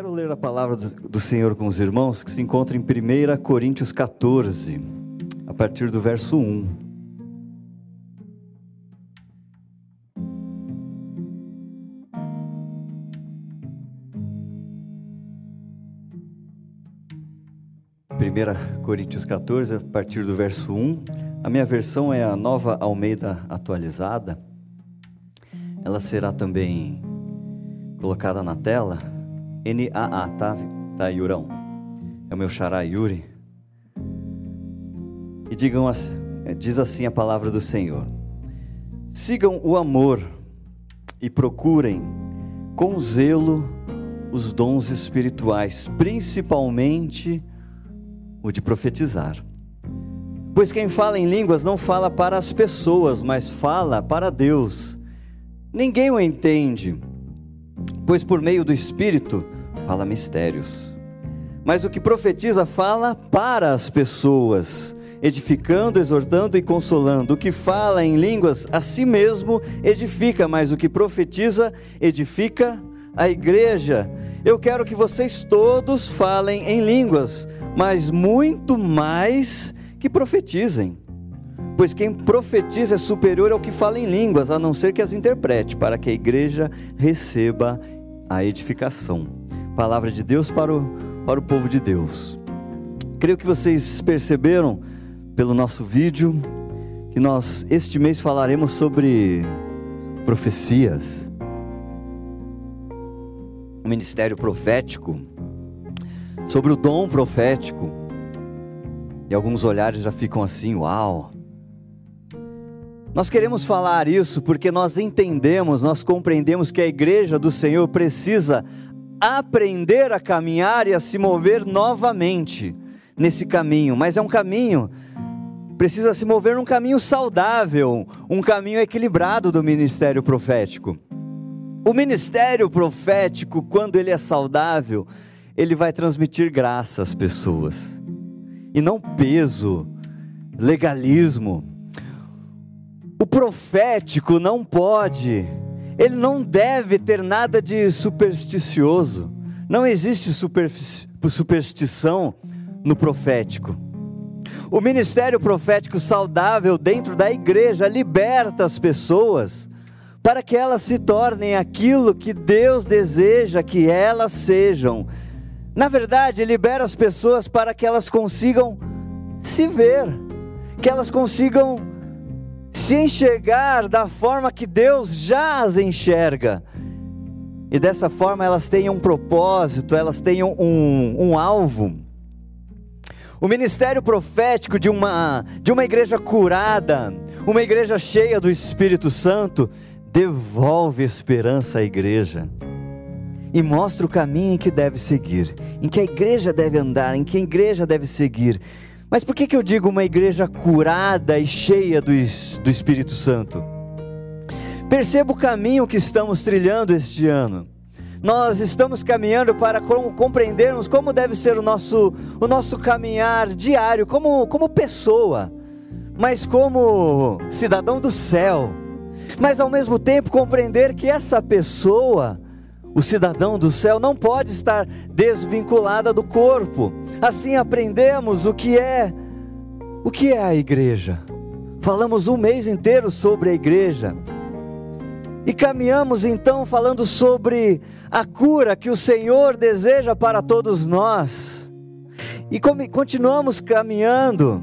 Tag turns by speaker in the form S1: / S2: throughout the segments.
S1: quero ler a palavra do Senhor com os irmãos, que se encontra em 1 Coríntios 14, a partir do verso 1. Primeira Coríntios 14, a partir do verso 1. A minha versão é a Nova Almeida atualizada. Ela será também colocada na tela NAA, tá? Tá, Yurão? É o meu xará Yuri. E digam assim, diz assim a palavra do Senhor: Sigam o amor e procurem com zelo os dons espirituais, principalmente o de profetizar. Pois quem fala em línguas não fala para as pessoas, mas fala para Deus. Ninguém o entende pois por meio do Espírito fala mistérios. Mas o que profetiza fala para as pessoas, edificando, exortando e consolando. O que fala em línguas a si mesmo edifica, mas o que profetiza edifica a igreja. Eu quero que vocês todos falem em línguas, mas muito mais que profetizem. Pois quem profetiza é superior ao que fala em línguas, a não ser que as interprete, para que a igreja receba a edificação. Palavra de Deus para o, para o povo de Deus. Creio que vocês perceberam pelo nosso vídeo que nós este mês falaremos sobre profecias, o ministério profético, sobre o dom profético. E alguns olhares já ficam assim, uau. Nós queremos falar isso porque nós entendemos, nós compreendemos que a igreja do Senhor precisa aprender a caminhar e a se mover novamente nesse caminho, mas é um caminho precisa se mover num caminho saudável, um caminho equilibrado do ministério profético. O ministério profético, quando ele é saudável, ele vai transmitir graça às pessoas, e não peso, legalismo, o profético não pode, ele não deve ter nada de supersticioso. Não existe superstição no profético. O ministério profético saudável dentro da igreja liberta as pessoas para que elas se tornem aquilo que Deus deseja que elas sejam. Na verdade, libera as pessoas para que elas consigam se ver, que elas consigam se enxergar da forma que Deus já as enxerga. E dessa forma elas tenham um propósito, elas tenham um, um alvo. O ministério profético de uma, de uma igreja curada, uma igreja cheia do Espírito Santo, devolve esperança à igreja e mostra o caminho em que deve seguir, em que a igreja deve andar, em que a igreja deve seguir. Mas por que, que eu digo uma igreja curada e cheia do, do Espírito Santo? Perceba o caminho que estamos trilhando este ano. Nós estamos caminhando para compreendermos como deve ser o nosso, o nosso caminhar diário, como, como pessoa, mas como cidadão do céu. Mas ao mesmo tempo compreender que essa pessoa o cidadão do céu não pode estar desvinculada do corpo. Assim aprendemos o que é o que é a igreja. Falamos um mês inteiro sobre a igreja. E caminhamos então falando sobre a cura que o Senhor deseja para todos nós. E continuamos caminhando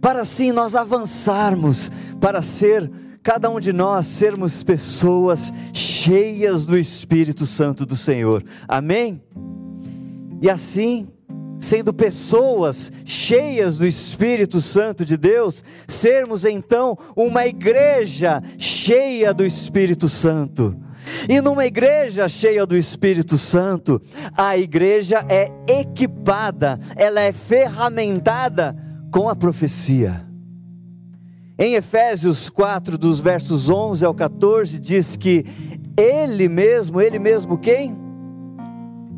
S1: para assim nós avançarmos para ser cada um de nós sermos pessoas cheias do Espírito Santo do Senhor. Amém? E assim, sendo pessoas cheias do Espírito Santo de Deus, sermos então uma igreja cheia do Espírito Santo. E numa igreja cheia do Espírito Santo, a igreja é equipada, ela é ferramentada com a profecia. Em Efésios 4, dos versos 11 ao 14, diz que Ele mesmo, Ele mesmo quem?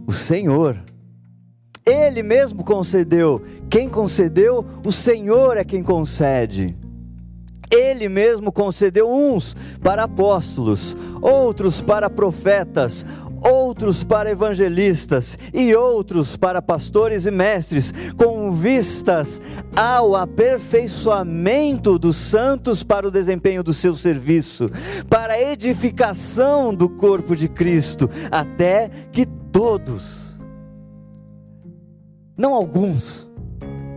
S1: O Senhor. Ele mesmo concedeu. Quem concedeu? O Senhor é quem concede. Ele mesmo concedeu uns para apóstolos, outros para profetas, outros para evangelistas e outros para pastores e mestres, com vistas ao aperfeiçoamento dos santos para o desempenho do seu serviço, para a edificação do corpo de Cristo, até que todos, não alguns,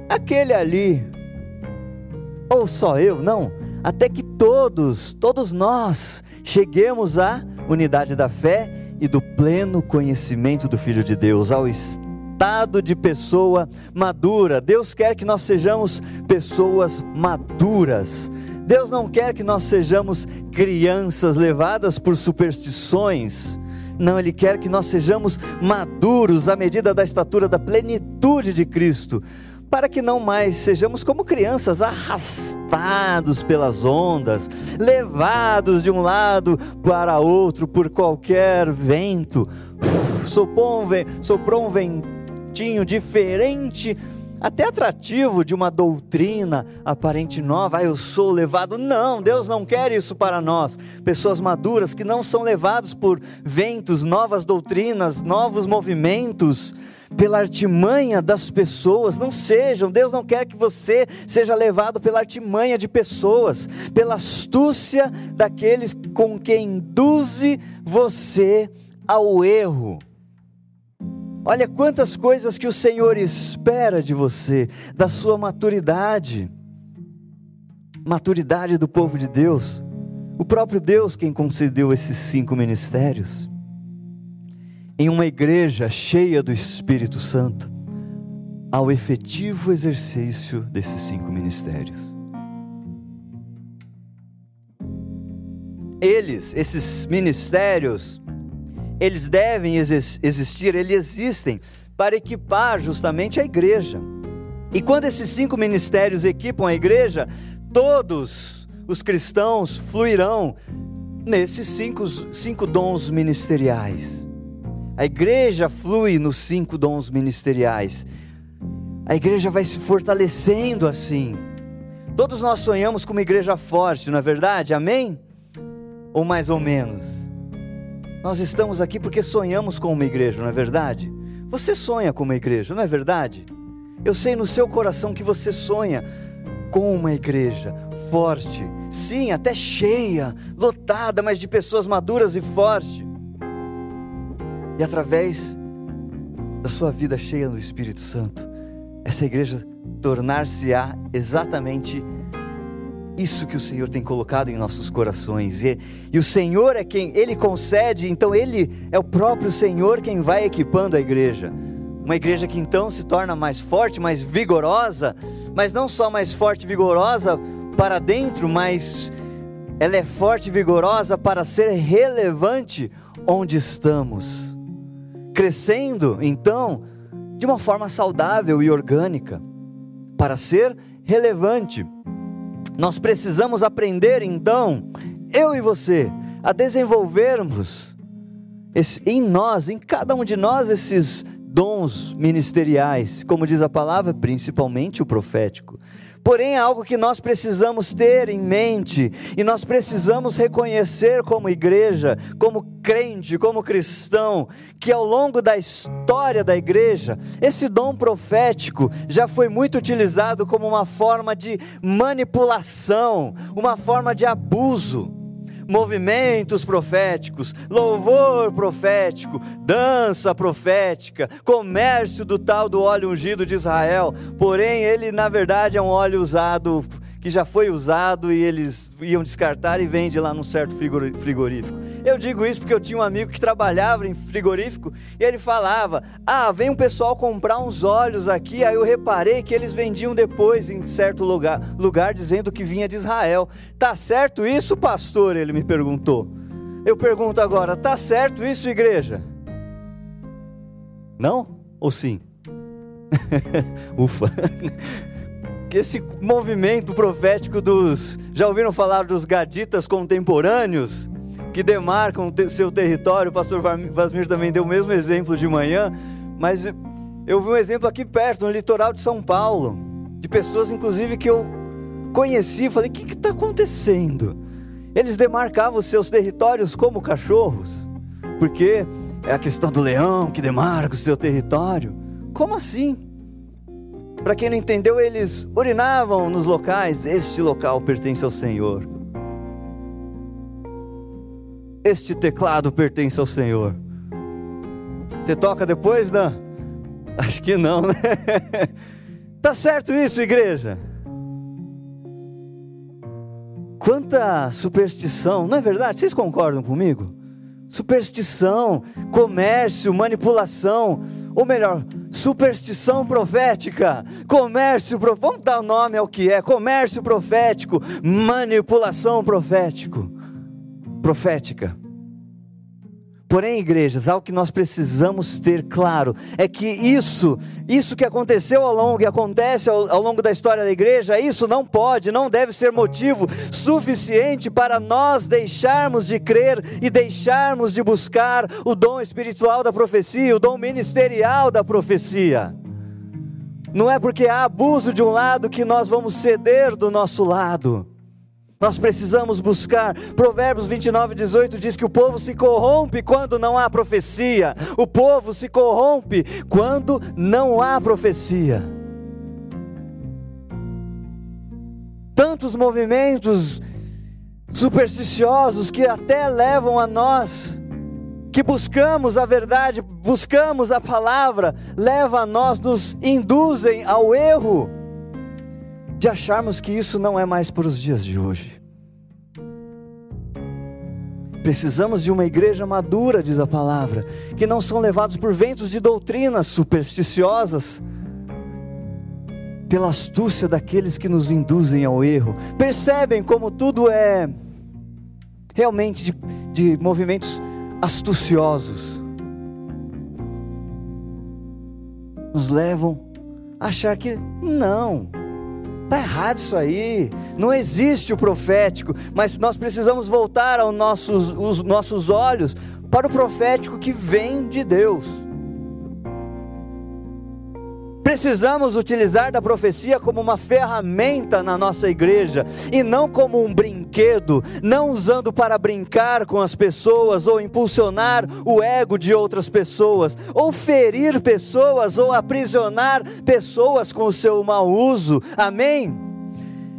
S1: aquele ali, ou só eu, não, até que todos, todos nós, cheguemos à unidade da fé e do pleno conhecimento do Filho de Deus, ao estado de pessoa madura. Deus quer que nós sejamos pessoas maduras. Deus não quer que nós sejamos crianças levadas por superstições. Não, Ele quer que nós sejamos maduros à medida da estatura da plenitude de Cristo para que não mais sejamos como crianças arrastados pelas ondas, levados de um lado para outro por qualquer vento. Soprou um, soprou um ventinho diferente, até atrativo de uma doutrina aparente nova. Ah, eu sou levado. Não, Deus não quer isso para nós. Pessoas maduras que não são levados por ventos, novas doutrinas, novos movimentos pela artimanha das pessoas, não sejam. Deus não quer que você seja levado pela artimanha de pessoas, pela astúcia daqueles com quem induze você ao erro. Olha quantas coisas que o Senhor espera de você, da sua maturidade. Maturidade do povo de Deus. O próprio Deus quem concedeu esses cinco ministérios em uma igreja cheia do Espírito Santo, ao efetivo exercício desses cinco ministérios. Eles, esses ministérios, eles devem existir, eles existem para equipar justamente a igreja. E quando esses cinco ministérios equipam a igreja, todos os cristãos fluirão nesses cinco, cinco dons ministeriais. A igreja flui nos cinco dons ministeriais. A igreja vai se fortalecendo assim. Todos nós sonhamos com uma igreja forte, não é verdade? Amém? Ou mais ou menos? Nós estamos aqui porque sonhamos com uma igreja, não é verdade? Você sonha com uma igreja, não é verdade? Eu sei no seu coração que você sonha com uma igreja forte, sim, até cheia, lotada, mas de pessoas maduras e fortes e através da sua vida cheia do Espírito Santo, essa igreja tornar-se-á exatamente isso que o Senhor tem colocado em nossos corações. E, e, o Senhor é quem, Ele concede, então Ele é o próprio Senhor quem vai equipando a igreja. Uma igreja que então se torna mais forte, mais vigorosa, mas não só mais forte e vigorosa para dentro, mas ela é forte e vigorosa para ser relevante onde estamos crescendo então de uma forma saudável e orgânica, para ser relevante. Nós precisamos aprender então, eu e você, a desenvolvermos esse, em nós, em cada um de nós, esses dons ministeriais, como diz a palavra, principalmente o profético. Porém, é algo que nós precisamos ter em mente e nós precisamos reconhecer como igreja, como crente, como cristão, que ao longo da história da igreja, esse dom profético já foi muito utilizado como uma forma de manipulação, uma forma de abuso movimentos proféticos, louvor profético, dança profética, comércio do tal do óleo ungido de Israel. Porém, ele na verdade é um óleo usado que já foi usado e eles iam descartar e vende lá num certo frigorífico. Eu digo isso porque eu tinha um amigo que trabalhava em frigorífico e ele falava: Ah, vem um pessoal comprar uns óleos aqui. Aí eu reparei que eles vendiam depois em certo lugar, lugar dizendo que vinha de Israel. Tá certo isso, pastor? Ele me perguntou. Eu pergunto agora: tá certo isso, igreja? Não ou sim? Ufa esse movimento profético dos. Já ouviram falar dos gaditas contemporâneos? Que demarcam seu território. O pastor Vasmir também deu o mesmo exemplo de manhã. Mas eu vi um exemplo aqui perto, no litoral de São Paulo. De pessoas, inclusive, que eu conheci. Falei: o que está acontecendo? Eles demarcavam seus territórios como cachorros. Porque é a questão do leão que demarca o seu território. Como assim? Para quem não entendeu, eles urinavam nos locais. Este local pertence ao Senhor. Este teclado pertence ao Senhor. Você toca depois, não? Acho que não, né? Tá certo isso, igreja? Quanta superstição, não é verdade? Vocês concordam comigo? Superstição, comércio, manipulação, ou melhor, superstição profética, comércio, vamos dar nome ao que é, comércio profético, manipulação profético, profética. Porém, igrejas, algo que nós precisamos ter claro é que isso, isso que aconteceu ao longo e acontece ao, ao, longo da história da igreja, isso não pode, não deve ser motivo suficiente para nós deixarmos de crer e deixarmos de buscar o dom espiritual da profecia, o dom ministerial da profecia. Não é porque há abuso de um lado que nós vamos ceder do nosso lado. Nós precisamos buscar. Provérbios 29, 18 diz que o povo se corrompe quando não há profecia. O povo se corrompe quando não há profecia. Tantos movimentos supersticiosos que até levam a nós que buscamos a verdade, buscamos a palavra, leva a nós, nos induzem ao erro de acharmos que isso não é mais para os dias de hoje. Precisamos de uma igreja madura, diz a palavra, que não são levados por ventos de doutrinas supersticiosas, pela astúcia daqueles que nos induzem ao erro. Percebem como tudo é realmente de, de movimentos astuciosos. Nos levam a achar que não, Está errado isso aí. Não existe o profético, mas nós precisamos voltar aos nossos, os nossos olhos para o profético que vem de Deus. Precisamos utilizar da profecia como uma ferramenta na nossa igreja e não como um brinquedo, não usando para brincar com as pessoas ou impulsionar o ego de outras pessoas, ou ferir pessoas ou aprisionar pessoas com o seu mau uso. Amém?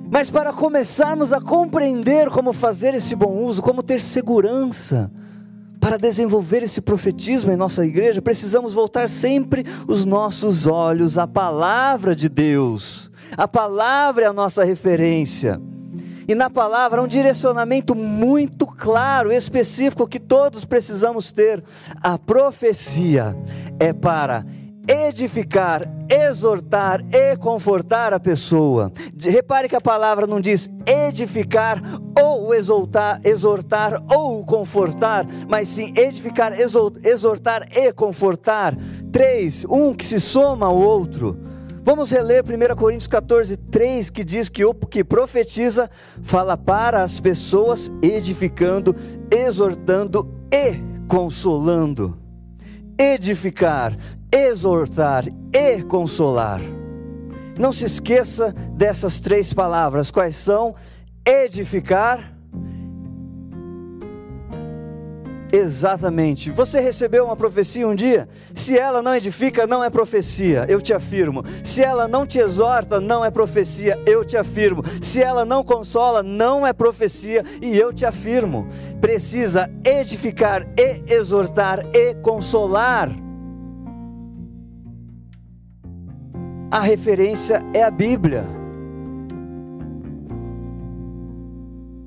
S1: Mas para começarmos a compreender como fazer esse bom uso, como ter segurança, para desenvolver esse profetismo em nossa igreja, precisamos voltar sempre os nossos olhos à palavra de Deus. A palavra é a nossa referência. E na palavra um direcionamento muito claro, específico que todos precisamos ter. A profecia é para edificar, exortar e confortar a pessoa. Repare que a palavra não diz edificar ou exortar, exortar ou confortar, mas sim edificar, exortar e confortar. Três, um que se soma ao outro. Vamos reler 1 Coríntios 14, 3, que diz que o que profetiza fala para as pessoas, edificando, exortando e consolando. Edificar, exortar e consolar. Não se esqueça dessas três palavras, quais são? Edificar. Exatamente. Você recebeu uma profecia um dia? Se ela não edifica, não é profecia, eu te afirmo. Se ela não te exorta, não é profecia, eu te afirmo. Se ela não consola, não é profecia, e eu te afirmo. Precisa edificar e exortar e consolar. A referência é a Bíblia.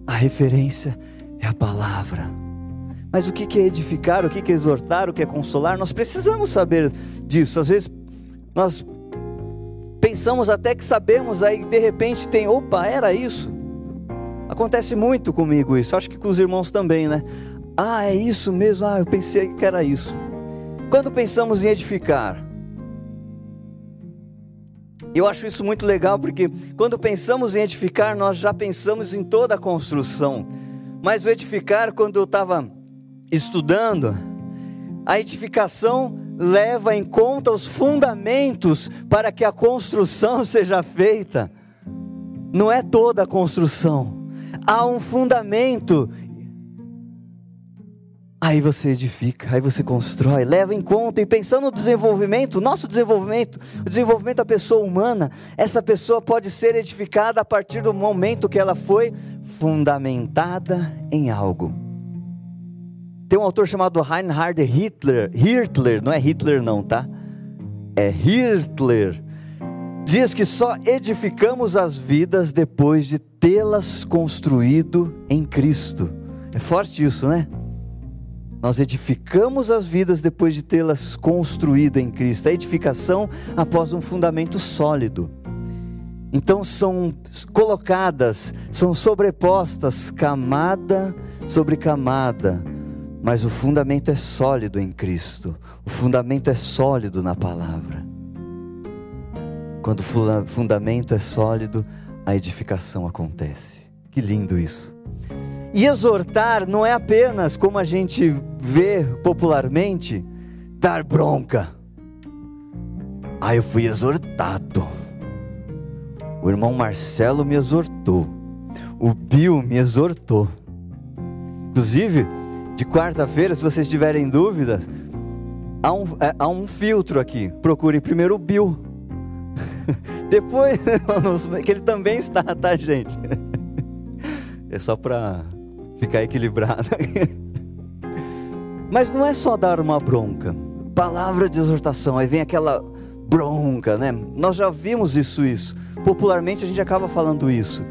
S1: A referência é a palavra. Mas o que é edificar, o que é exortar, o que é consolar, nós precisamos saber disso. Às vezes nós pensamos até que sabemos, aí de repente tem, opa, era isso. Acontece muito comigo isso, acho que com os irmãos também, né? Ah, é isso mesmo, ah, eu pensei que era isso. Quando pensamos em edificar, eu acho isso muito legal porque quando pensamos em edificar, nós já pensamos em toda a construção. Mas o edificar, quando eu estava estudando, a edificação leva em conta os fundamentos para que a construção seja feita. Não é toda a construção, há um fundamento. Aí você edifica, aí você constrói, leva em conta e pensando no desenvolvimento, nosso desenvolvimento, o desenvolvimento da pessoa humana, essa pessoa pode ser edificada a partir do momento que ela foi fundamentada em algo. Tem um autor chamado Reinhard Hitler, Hitler, não é Hitler não, tá? É Hitler. Diz que só edificamos as vidas depois de tê-las construído em Cristo. É forte isso, né? Nós edificamos as vidas depois de tê-las construído em Cristo. A edificação após um fundamento sólido. Então são colocadas, são sobrepostas camada sobre camada, mas o fundamento é sólido em Cristo. O fundamento é sólido na palavra. Quando o fundamento é sólido, a edificação acontece. Que lindo isso. E exortar não é apenas, como a gente vê popularmente, dar bronca. Ah, eu fui exortado. O irmão Marcelo me exortou. O Bill me exortou. Inclusive, de quarta-feira, se vocês tiverem dúvidas, há um, é, há um filtro aqui. Procure primeiro o Bill. Depois, que ele também está, tá, gente? É só para ficar equilibrado. Mas não é só dar uma bronca. Palavra de exortação, aí vem aquela bronca, né? Nós já vimos isso, isso. Popularmente a gente acaba falando isso.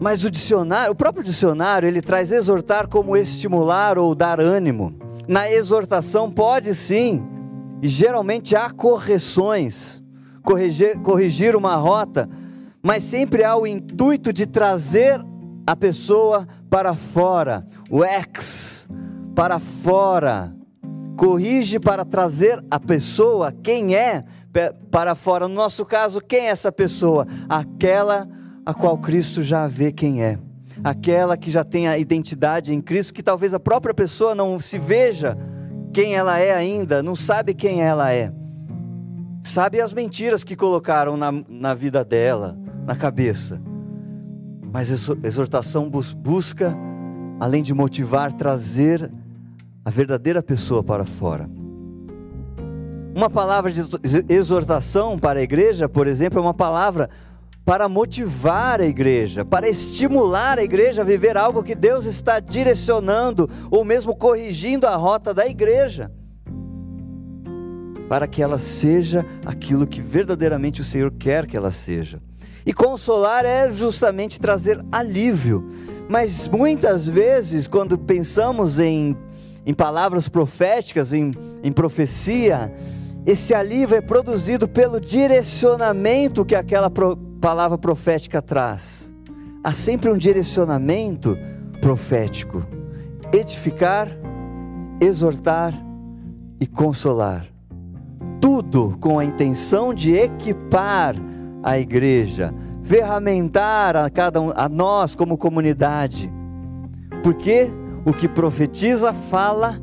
S1: Mas o dicionário, o próprio dicionário, ele traz exortar como estimular ou dar ânimo. Na exortação pode sim, e geralmente há correções, corrigir, corrigir uma rota, mas sempre há o intuito de trazer a pessoa para fora, o ex para fora. Corrige para trazer a pessoa, quem é, para fora. No nosso caso, quem é essa pessoa? Aquela a qual Cristo já vê quem é. Aquela que já tem a identidade em Cristo, que talvez a própria pessoa não se veja quem ela é ainda, não sabe quem ela é. Sabe as mentiras que colocaram na, na vida dela, na cabeça. Mas exortação busca, além de motivar, trazer a verdadeira pessoa para fora. Uma palavra de exortação para a igreja, por exemplo, é uma palavra para motivar a igreja, para estimular a igreja a viver algo que Deus está direcionando ou mesmo corrigindo a rota da igreja, para que ela seja aquilo que verdadeiramente o Senhor quer que ela seja. E consolar é justamente trazer alívio. Mas muitas vezes, quando pensamos em, em palavras proféticas, em, em profecia, esse alívio é produzido pelo direcionamento que aquela pro, palavra profética traz. Há sempre um direcionamento profético: edificar, exortar e consolar. Tudo com a intenção de equipar a igreja, ferramentar a cada um, a nós como comunidade. Porque o que profetiza fala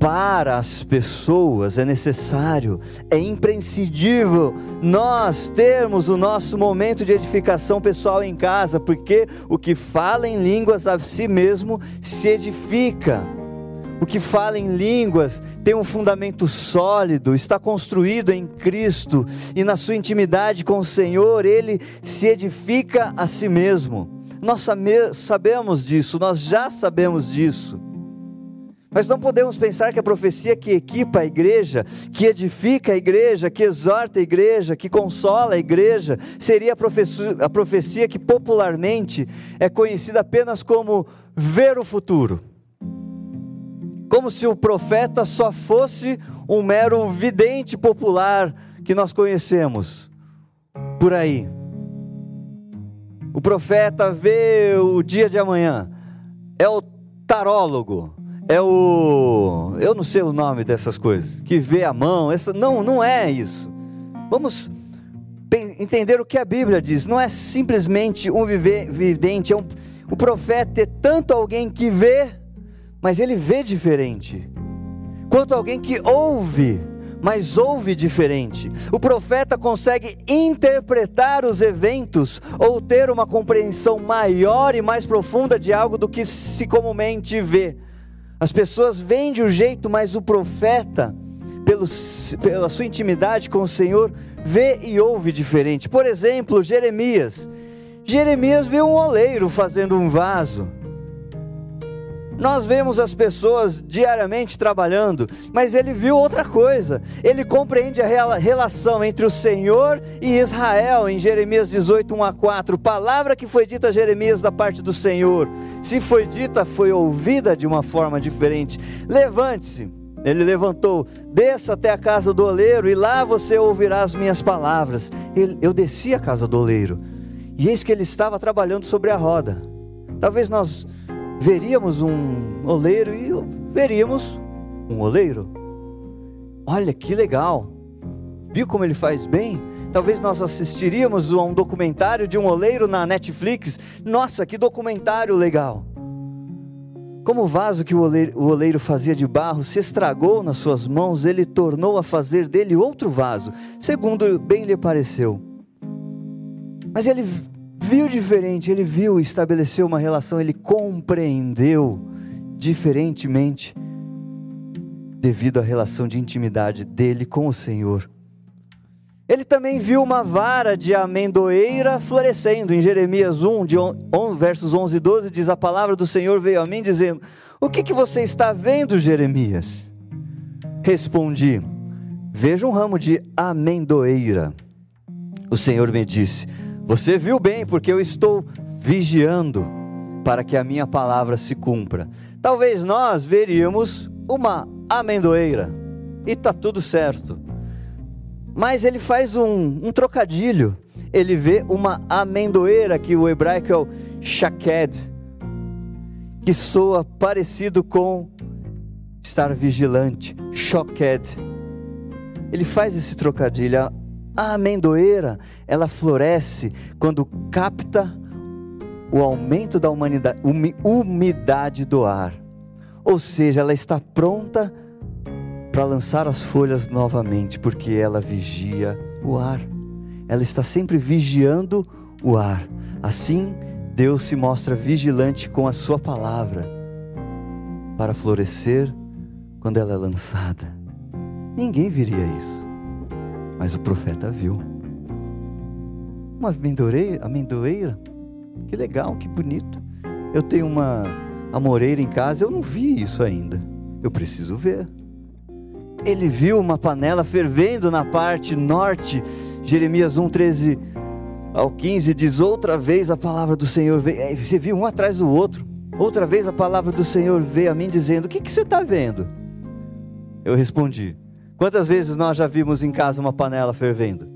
S1: para as pessoas é necessário, é imprescindível nós termos o nosso momento de edificação pessoal em casa, porque o que fala em línguas a si mesmo se edifica o que fala em línguas tem um fundamento sólido, está construído em Cristo e na sua intimidade com o Senhor, ele se edifica a si mesmo. Nós sabemos disso, nós já sabemos disso. Mas não podemos pensar que a profecia que equipa a igreja, que edifica a igreja, que exorta a igreja, que consola a igreja, seria a profecia, a profecia que popularmente é conhecida apenas como ver o futuro como se o profeta só fosse um mero vidente popular que nós conhecemos por aí. O profeta vê o dia de amanhã, é o tarólogo, é o. Eu não sei o nome dessas coisas, que vê a mão, essa, não, não é isso. Vamos entender o que a Bíblia diz, não é simplesmente um vidente, é um, o profeta é tanto alguém que vê mas ele vê diferente. Quanto alguém que ouve, mas ouve diferente. O profeta consegue interpretar os eventos ou ter uma compreensão maior e mais profunda de algo do que se comumente vê. As pessoas veem de um jeito, mas o profeta, pelo, pela sua intimidade com o Senhor, vê e ouve diferente. Por exemplo, Jeremias. Jeremias vê um oleiro fazendo um vaso. Nós vemos as pessoas diariamente trabalhando, mas ele viu outra coisa. Ele compreende a relação entre o Senhor e Israel em Jeremias 18, 1 a 4. Palavra que foi dita a Jeremias da parte do Senhor. Se foi dita, foi ouvida de uma forma diferente. Levante-se. Ele levantou, desça até a casa do oleiro e lá você ouvirá as minhas palavras. Eu desci à casa do oleiro e eis que ele estava trabalhando sobre a roda. Talvez nós veríamos um oleiro e veríamos um oleiro. Olha que legal! Viu como ele faz bem? Talvez nós assistiríamos a um documentário de um oleiro na Netflix. Nossa, que documentário legal! Como o vaso que o oleiro, fazia de barro se estragou nas suas mãos, ele tornou a fazer dele outro vaso, segundo bem lhe pareceu. Mas ele viu diferente, ele viu, estabeleceu uma relação, ele compreendeu diferentemente devido à relação de intimidade dele com o Senhor. Ele também viu uma vara de amendoeira florescendo. Em Jeremias 1, de 11, versos 11 e 12, diz: A palavra do Senhor veio a mim dizendo: O que, que você está vendo, Jeremias? Respondi: Vejo um ramo de amendoeira. O Senhor me disse: você viu bem, porque eu estou vigiando para que a minha palavra se cumpra. Talvez nós veríamos uma amendoeira e está tudo certo. Mas ele faz um, um, trocadilho. Ele vê uma amendoeira, que o hebraico é o shaked, que soa parecido com estar vigilante, shoked. Ele faz esse trocadilho. A amendoeira, ela floresce quando capta o aumento da umidade do ar. Ou seja, ela está pronta para lançar as folhas novamente, porque ela vigia o ar. Ela está sempre vigiando o ar. Assim, Deus se mostra vigilante com a sua palavra para florescer quando ela é lançada. Ninguém viria isso. Mas o profeta viu. Uma amendoeira, amendoeira? Que legal, que bonito. Eu tenho uma amoreira em casa, eu não vi isso ainda. Eu preciso ver. Ele viu uma panela fervendo na parte norte. Jeremias 1, 13 ao 15 diz: Outra vez a palavra do Senhor veio. É, você viu um atrás do outro. Outra vez a palavra do Senhor veio a mim dizendo: O que, que você está vendo? Eu respondi: Quantas vezes nós já vimos em casa uma panela fervendo?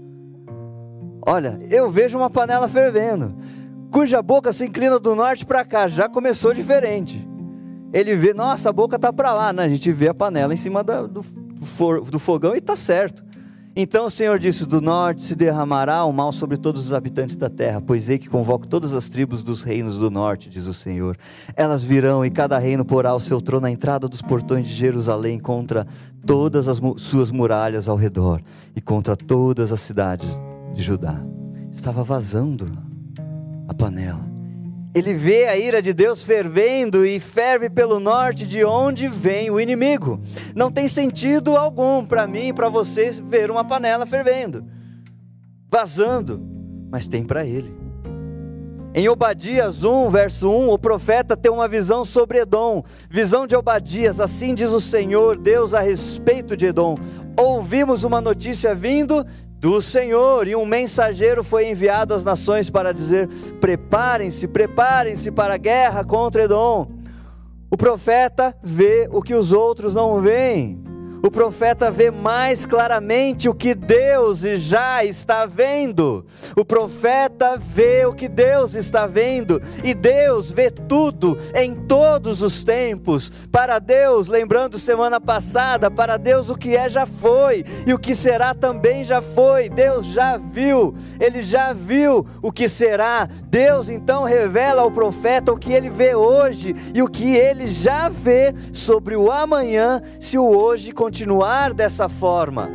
S1: Olha, eu vejo uma panela fervendo, cuja boca se inclina do norte para cá, já começou diferente. Ele vê, nossa, a boca está para lá, né? a gente vê a panela em cima do, do fogão e está certo. Então o Senhor disse: Do norte se derramará o mal sobre todos os habitantes da terra, pois ei que convoco todas as tribos dos reinos do norte, diz o Senhor. Elas virão e cada reino porá o seu trono à entrada dos portões de Jerusalém contra todas as suas muralhas ao redor e contra todas as cidades de Judá. Estava vazando a panela ele vê a ira de Deus fervendo e ferve pelo norte, de onde vem o inimigo. Não tem sentido algum para mim e para você ver uma panela fervendo, vazando, mas tem para ele. Em Obadias 1, verso 1, o profeta tem uma visão sobre Edom. Visão de Obadias, assim diz o Senhor, Deus a respeito de Edom. Ouvimos uma notícia vindo do Senhor, e um mensageiro foi enviado às nações para dizer: Preparem-se, preparem-se para a guerra contra Edom. O profeta vê o que os outros não veem o profeta vê mais claramente o que Deus já está vendo. O profeta vê o que Deus está vendo, e Deus vê tudo em todos os tempos. Para Deus, lembrando semana passada, para Deus o que é já foi, e o que será também já foi. Deus já viu, ele já viu o que será. Deus então revela ao profeta o que ele vê hoje e o que ele já vê sobre o amanhã, se o hoje continuar continuar dessa forma.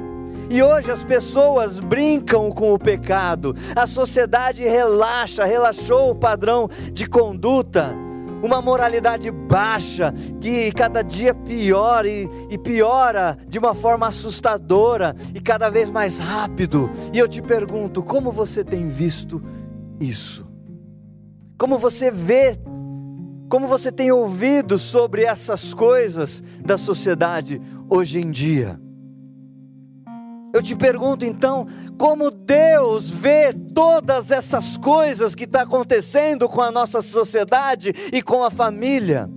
S1: E hoje as pessoas brincam com o pecado, a sociedade relaxa, relaxou o padrão de conduta, uma moralidade baixa que cada dia piora e, e, piora de uma forma assustadora e cada vez mais rápido. E eu te pergunto, como você tem visto isso? Como você vê, como você tem ouvido sobre essas coisas da sociedade hoje em dia? Eu te pergunto então, como Deus vê todas essas coisas que estão tá acontecendo com a nossa sociedade e com a família?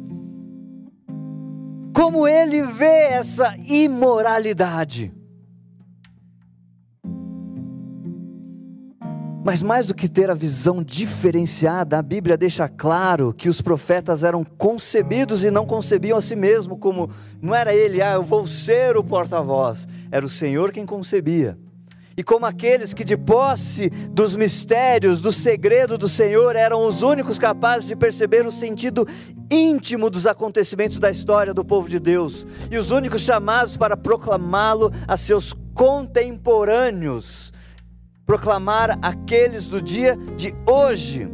S1: Como Ele vê essa imoralidade? Mas mais do que ter a visão diferenciada, a Bíblia deixa claro que os profetas eram concebidos e não concebiam a si mesmo como não era ele, ah, eu vou ser o porta-voz, era o Senhor quem concebia. E como aqueles que de posse dos mistérios, do segredo do Senhor, eram os únicos capazes de perceber o sentido íntimo dos acontecimentos da história do povo de Deus, e os únicos chamados para proclamá-lo a seus contemporâneos proclamar aqueles do dia de hoje.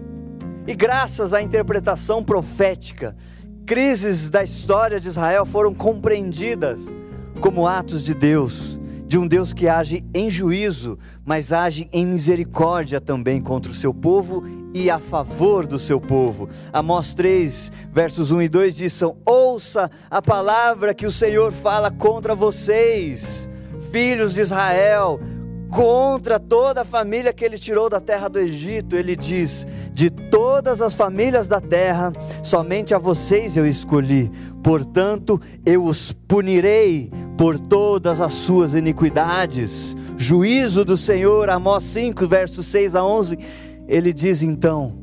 S1: E graças à interpretação profética, crises da história de Israel foram compreendidas como atos de Deus, de um Deus que age em juízo, mas age em misericórdia também contra o seu povo e a favor do seu povo. Amós 3, versos 1 e 2 diz: Ouça a palavra que o Senhor fala contra vocês, filhos de Israel contra toda a família que ele tirou da terra do Egito. Ele diz: De todas as famílias da terra, somente a vocês eu escolhi. Portanto, eu os punirei por todas as suas iniquidades. Juízo do Senhor, Amós 5, versos 6 a 11. Ele diz então: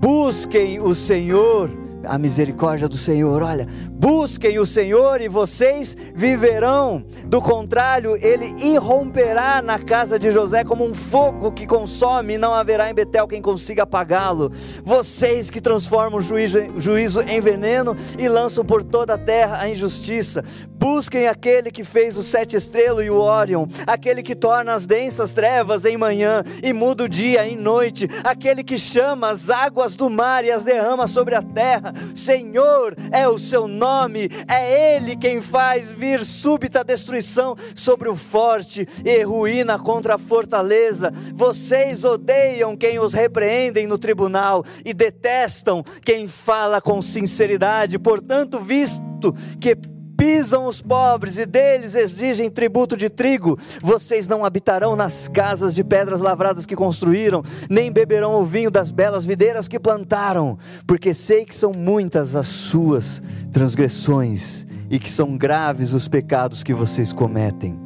S1: Busquem o Senhor a misericórdia do Senhor. Olha, busquem o Senhor e vocês viverão. Do contrário, ele irromperá na casa de José como um fogo que consome, e não haverá em Betel quem consiga apagá-lo. Vocês que transformam o juízo, juízo em veneno e lançam por toda a terra a injustiça. Busquem aquele que fez o sete estrelas e o Órion, aquele que torna as densas trevas em manhã e muda o dia em noite, aquele que chama as águas do mar e as derrama sobre a terra. Senhor é o seu nome, é Ele quem faz vir súbita destruição sobre o forte e ruína contra a fortaleza. Vocês odeiam quem os repreendem no tribunal e detestam quem fala com sinceridade. Portanto, visto que pisam os pobres e deles exigem tributo de trigo. Vocês não habitarão nas casas de pedras lavradas que construíram, nem beberão o vinho das belas videiras que plantaram, porque sei que são muitas as suas transgressões e que são graves os pecados que vocês cometem.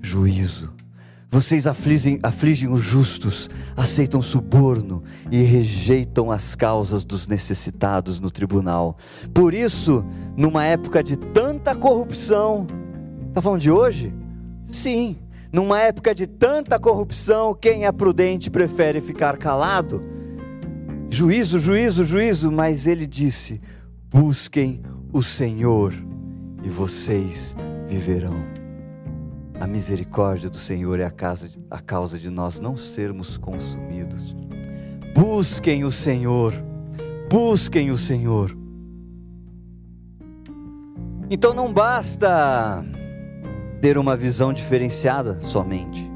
S1: Juízo vocês afligem, afligem os justos, aceitam suborno e rejeitam as causas dos necessitados no tribunal. Por isso, numa época de tanta corrupção, está falando de hoje? Sim, numa época de tanta corrupção, quem é prudente prefere ficar calado. Juízo, juízo, juízo, mas ele disse: busquem o Senhor e vocês viverão. A misericórdia do Senhor é a, casa, a causa de nós não sermos consumidos. Busquem o Senhor, busquem o Senhor. Então não basta ter uma visão diferenciada somente.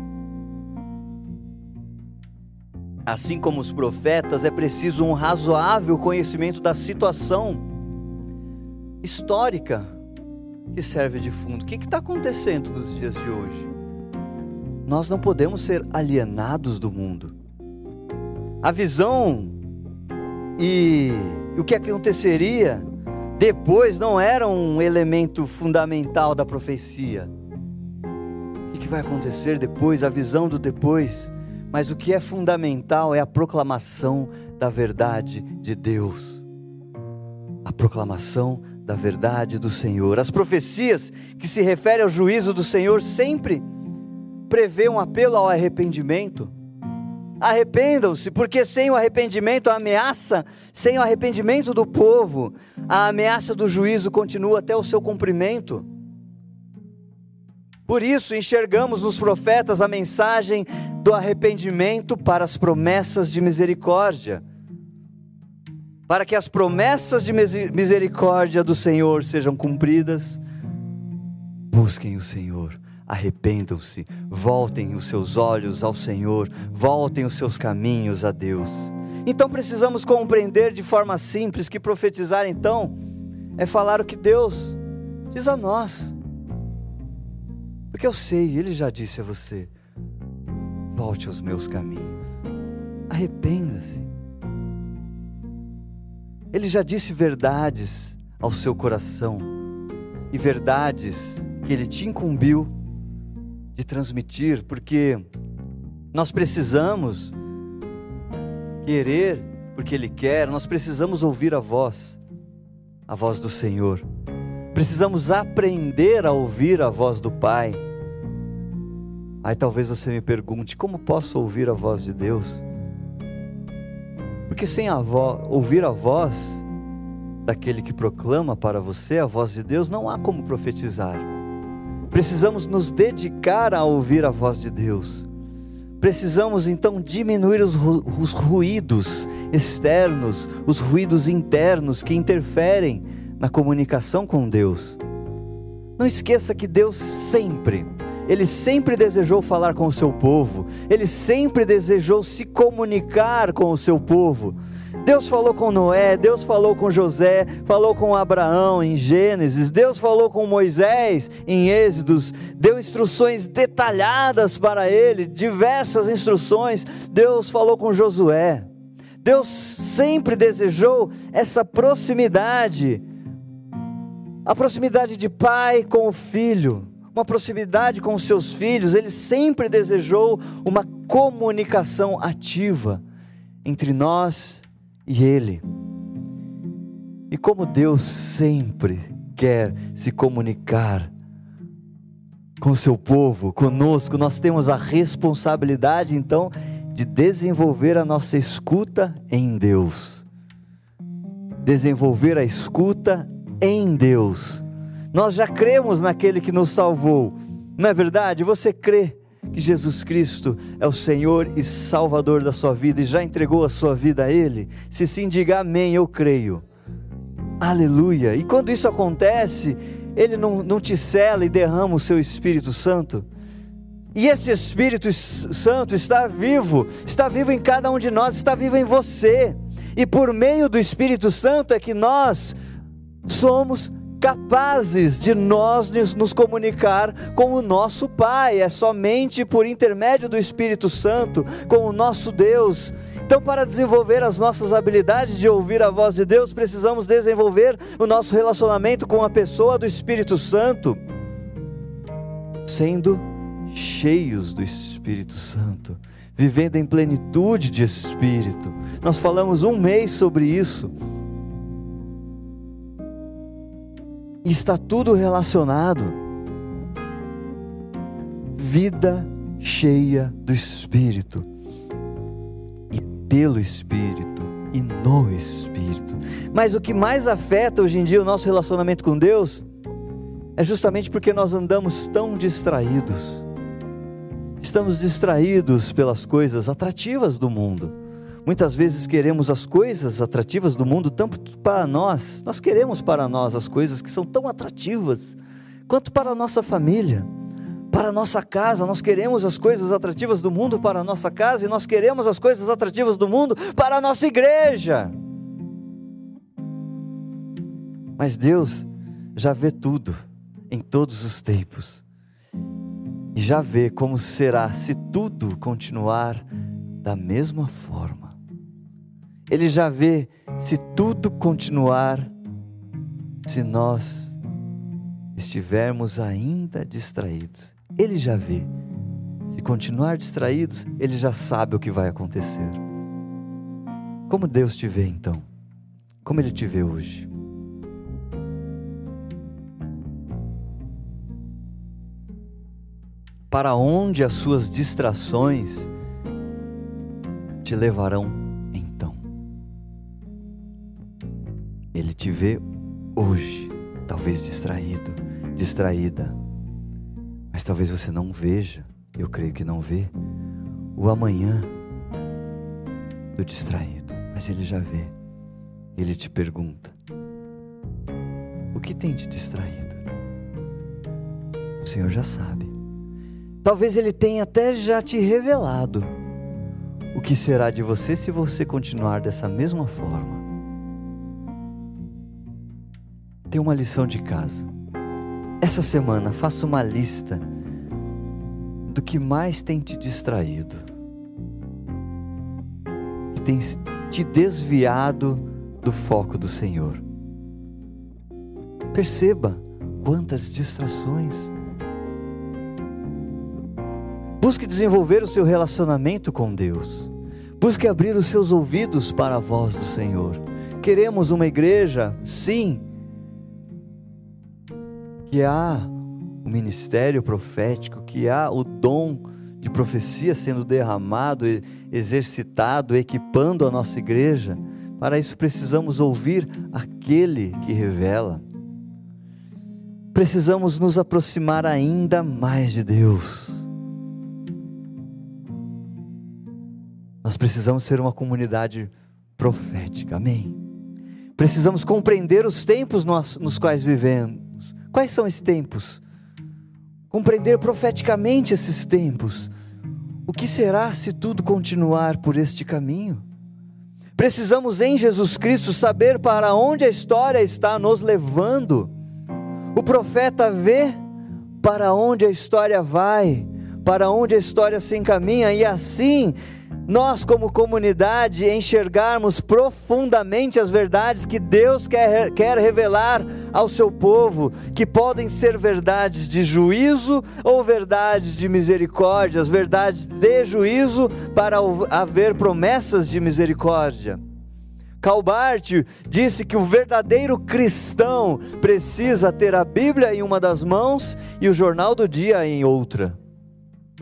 S1: Assim como os profetas, é preciso um razoável conhecimento da situação histórica que serve de fundo. O que está acontecendo nos dias de hoje? Nós não podemos ser alienados do mundo. A visão e o que aconteceria depois não era um elemento fundamental da profecia. O que vai acontecer depois, a visão do depois. Mas o que é fundamental é a proclamação da verdade de Deus. A proclamação da verdade do Senhor. As profecias que se referem ao juízo do Senhor sempre prevê um apelo ao arrependimento. Arrependam-se, porque sem o arrependimento, a ameaça, sem o arrependimento do povo, a ameaça do juízo continua até o seu cumprimento. Por isso, enxergamos nos profetas a mensagem do arrependimento para as promessas de misericórdia. Para que as promessas de misericórdia do Senhor sejam cumpridas, busquem o Senhor, arrependam-se, voltem os seus olhos ao Senhor, voltem os seus caminhos a Deus. Então precisamos compreender de forma simples que profetizar então é falar o que Deus diz a nós. Porque eu sei, Ele já disse a você: volte aos meus caminhos, arrependa-se. Ele já disse verdades ao seu coração e verdades que Ele te incumbiu de transmitir, porque nós precisamos querer, porque Ele quer, nós precisamos ouvir a voz, a voz do Senhor. Precisamos aprender a ouvir a voz do Pai. Aí talvez você me pergunte: como posso ouvir a voz de Deus? Porque sem a ouvir a voz daquele que proclama para você a voz de Deus, não há como profetizar. Precisamos nos dedicar a ouvir a voz de Deus. Precisamos então diminuir os, ru os ruídos externos, os ruídos internos que interferem na comunicação com Deus. Não esqueça que Deus sempre, Ele sempre desejou falar com o seu povo, Ele sempre desejou se comunicar com o seu povo. Deus falou com Noé, Deus falou com José, falou com Abraão em Gênesis, Deus falou com Moisés em Êxodos, deu instruções detalhadas para ele, diversas instruções. Deus falou com Josué. Deus sempre desejou essa proximidade a proximidade de pai com o filho, uma proximidade com os seus filhos, ele sempre desejou uma comunicação ativa entre nós e ele. E como Deus sempre quer se comunicar com o seu povo, conosco, nós temos a responsabilidade então de desenvolver a nossa escuta em Deus. Desenvolver a escuta em Deus. Nós já cremos naquele que nos salvou. Não é verdade? Você crê que Jesus Cristo é o Senhor e Salvador da sua vida e já entregou a sua vida a Ele? Se sim, diga amém, eu creio. Aleluia. E quando isso acontece, Ele não, não te cela e derrama o seu Espírito Santo. E esse Espírito Santo está vivo, está vivo em cada um de nós, está vivo em você. E por meio do Espírito Santo é que nós somos capazes de nós nos comunicar com o nosso Pai, é somente por intermédio do Espírito Santo, com o nosso Deus. Então, para desenvolver as nossas habilidades de ouvir a voz de Deus, precisamos desenvolver o nosso relacionamento com a pessoa do Espírito Santo, sendo cheios do Espírito Santo, vivendo em plenitude de Espírito. Nós falamos um mês sobre isso. Está tudo relacionado. Vida cheia do Espírito, e pelo Espírito, e no Espírito. Mas o que mais afeta hoje em dia o nosso relacionamento com Deus é justamente porque nós andamos tão distraídos. Estamos distraídos pelas coisas atrativas do mundo Muitas vezes queremos as coisas atrativas do mundo tanto para nós, nós queremos para nós as coisas que são tão atrativas, quanto para a nossa família, para a nossa casa. Nós queremos as coisas atrativas do mundo para a nossa casa e nós queremos as coisas atrativas do mundo para a nossa igreja. Mas Deus já vê tudo em todos os tempos. E já vê como será se tudo continuar da mesma forma. Ele já vê se tudo continuar, se nós estivermos ainda distraídos. Ele já vê. Se continuar distraídos, ele já sabe o que vai acontecer. Como Deus te vê então? Como ele te vê hoje? Para onde as suas distrações te levarão Ele te vê hoje, talvez distraído, distraída. Mas talvez você não veja, eu creio que não vê, o amanhã do distraído, mas ele já vê. Ele te pergunta: O que tem te distraído? O Senhor já sabe. Talvez ele tenha até já te revelado o que será de você se você continuar dessa mesma forma. Tem uma lição de casa. Essa semana faça uma lista do que mais tem te distraído, que tem te desviado do foco do Senhor. Perceba quantas distrações. Busque desenvolver o seu relacionamento com Deus. Busque abrir os seus ouvidos para a voz do Senhor. Queremos uma igreja, sim, que há o ministério profético, que há o dom de profecia sendo derramado, exercitado, equipando a nossa igreja. Para isso precisamos ouvir aquele que revela. Precisamos nos aproximar ainda mais de Deus. Nós precisamos ser uma comunidade profética, amém? Precisamos compreender os tempos nos, quais vivemos Quais são esses tempos? Compreender profeticamente esses tempos. O que será se tudo continuar por este caminho? Precisamos em Jesus Cristo saber para onde a história está nos levando. O profeta vê para onde a história vai, para onde a história se encaminha, e assim nós, como comunidade, enxergarmos profundamente as verdades que Deus quer, quer revelar ao seu povo, que podem ser verdades de juízo ou verdades de misericórdia, as verdades de juízo para haver promessas de misericórdia. Calbart disse que o verdadeiro cristão precisa ter a Bíblia em uma das mãos e o jornal do dia em outra.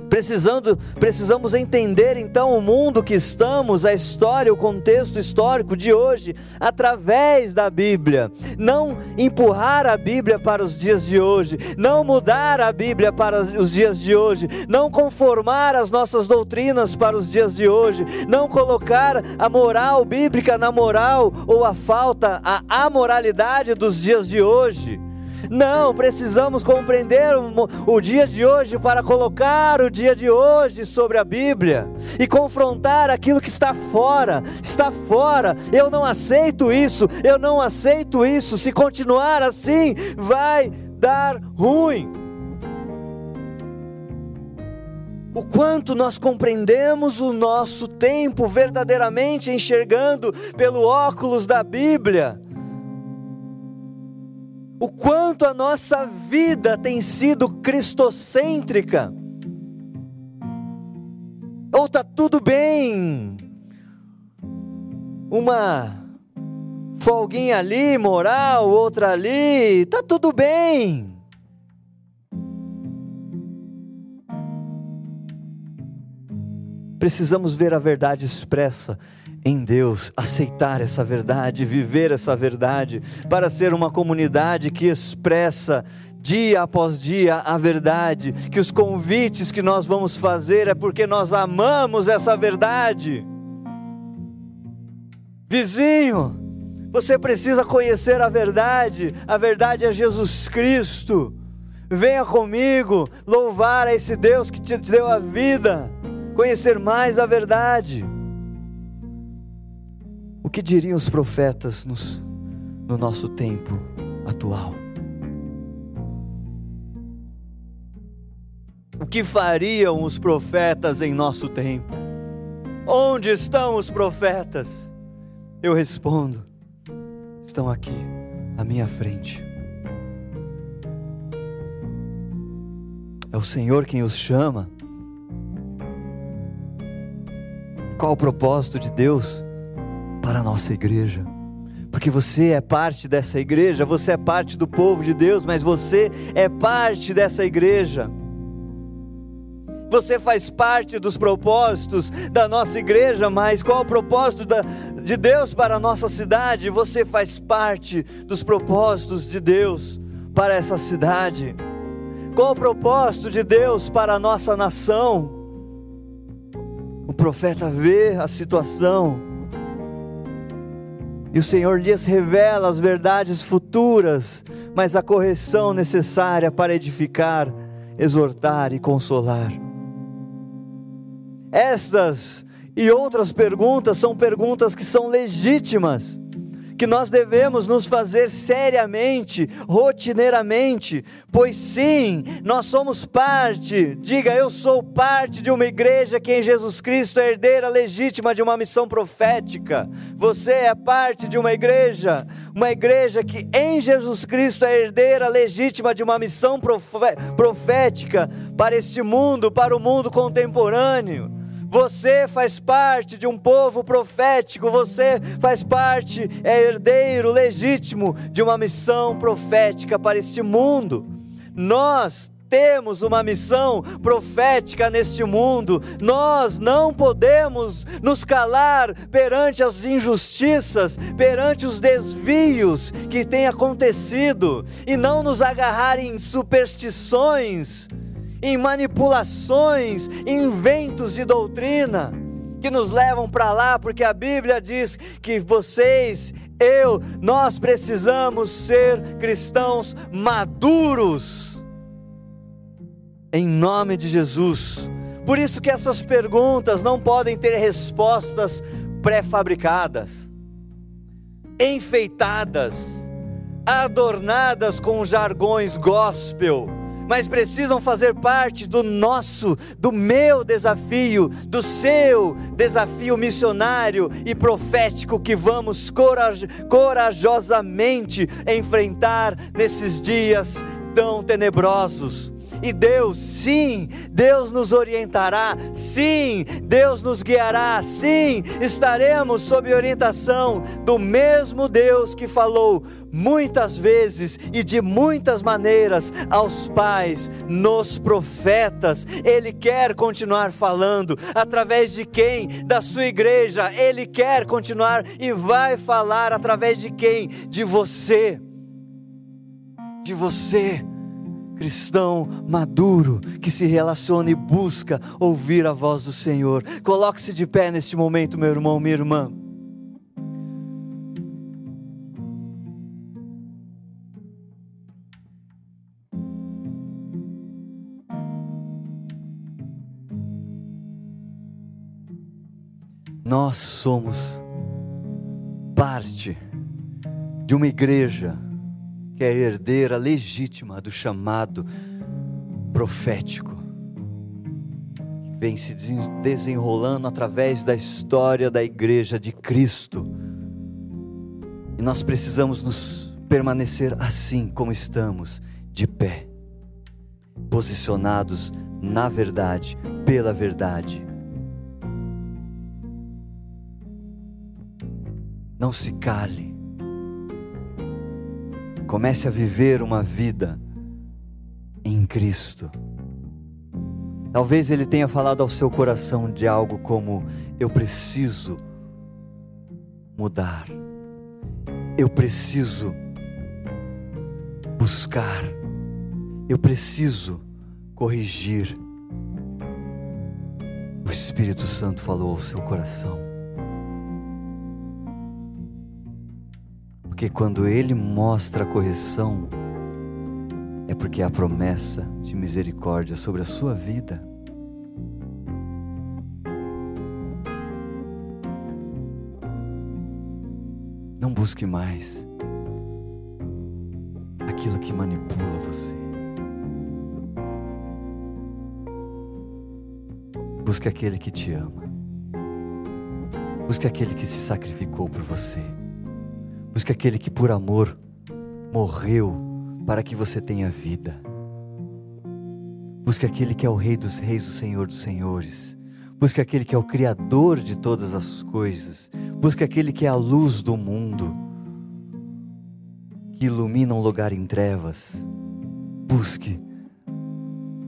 S1: Precisando, precisamos entender então o mundo que estamos, a história, o contexto histórico de hoje, através da Bíblia. Não empurrar a Bíblia para os dias de hoje, não mudar a Bíblia para os dias de hoje, não conformar as nossas doutrinas para os dias de hoje, não colocar a moral bíblica na moral ou a falta, a amoralidade dos dias de hoje não, precisamos compreender o, o dia de hoje para colocar o dia de hoje sobre a Bíblia e confrontar aquilo que está fora. Está fora, eu não aceito isso, eu não aceito isso. Se continuar assim, vai dar ruim. O quanto nós compreendemos o nosso tempo verdadeiramente enxergando pelo óculos da Bíblia o quanto a nossa vida tem sido cristocêntrica. Ou está tudo bem, uma folguinha ali, moral, outra ali, está tudo bem. Precisamos ver a verdade expressa em Deus, aceitar essa verdade, viver essa verdade, para ser uma comunidade que expressa dia após dia a verdade, que os convites que nós vamos fazer é porque nós amamos essa verdade. Vizinho, você precisa conhecer a verdade, a verdade é Jesus Cristo. Venha comigo louvar a esse Deus que te deu a vida, conhecer mais da verdade. O que diriam os profetas nos, no nosso tempo atual? O que fariam os profetas em nosso tempo? Onde estão os profetas? Eu respondo: estão aqui, à minha frente. É o Senhor quem os chama. Qual o propósito de Deus? Para a nossa igreja. Porque você é parte dessa igreja, você é parte do povo de Deus, mas você é parte dessa igreja. Você faz parte dos propósitos da nossa igreja, mas qual o propósito da, de Deus para a nossa cidade? Você faz parte dos propósitos de Deus para essa cidade. Qual o propósito de Deus para a nossa nação? O profeta vê a situação e o Senhor lhes revela as verdades futuras, mas a correção necessária para edificar, exortar e consolar. Estas e outras perguntas são perguntas que são legítimas que nós devemos nos fazer seriamente, rotineiramente, pois sim, nós somos parte, diga eu sou parte de uma igreja que em Jesus Cristo é herdeira legítima de uma missão profética. Você é parte de uma igreja, uma igreja que em Jesus Cristo é herdeira legítima de uma missão profética para este mundo, para o mundo contemporâneo. Você faz parte de um povo profético, você faz parte, é herdeiro legítimo de uma missão profética para este mundo. Nós temos uma missão profética neste mundo. Nós não podemos nos calar perante as injustiças, perante os desvios que têm acontecido e não nos agarrar em superstições em manipulações, em ventos de doutrina que nos levam para lá, porque a Bíblia diz que vocês, eu, nós precisamos ser cristãos maduros. Em nome de Jesus. Por isso que essas perguntas não podem ter respostas pré-fabricadas, enfeitadas, adornadas com jargões gospel mas precisam fazer parte do nosso, do meu desafio, do seu desafio missionário e profético que vamos coraj corajosamente enfrentar nesses dias tão tenebrosos. E Deus, sim, Deus nos orientará, sim, Deus nos guiará, sim, estaremos sob orientação do mesmo Deus que falou muitas vezes e de muitas maneiras aos pais, nos profetas. Ele quer continuar falando através de quem? Da sua igreja. Ele quer continuar e vai falar através de quem? De você. De você cristão maduro que se relaciona e busca ouvir a voz do Senhor. Coloque-se de pé neste momento, meu irmão, minha irmã. Nós somos parte de uma igreja que é herdeira legítima do chamado profético, que vem se desenrolando através da história da igreja de Cristo. E nós precisamos nos permanecer assim como estamos, de pé, posicionados na verdade, pela verdade. Não se cale Comece a viver uma vida em Cristo. Talvez Ele tenha falado ao seu coração de algo como: Eu preciso mudar, eu preciso buscar, eu preciso corrigir. O Espírito Santo falou ao seu coração. Porque quando Ele mostra a correção, é porque há promessa de misericórdia sobre a sua vida. Não busque mais aquilo que manipula você. Busque aquele que te ama. Busque aquele que se sacrificou por você. Busque aquele que por amor morreu para que você tenha vida. Busque aquele que é o Rei dos Reis, o Senhor dos Senhores. Busque aquele que é o Criador de todas as coisas. Busque aquele que é a luz do mundo, que ilumina um lugar em trevas. Busque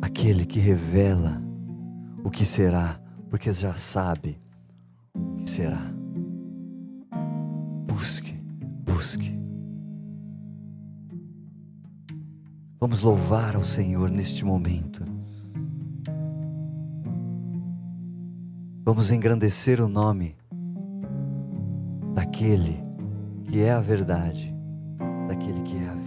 S1: aquele que revela o que será, porque já sabe o que será. Vamos louvar ao Senhor neste momento. Vamos engrandecer o nome daquele que é a verdade, daquele que é a verdade.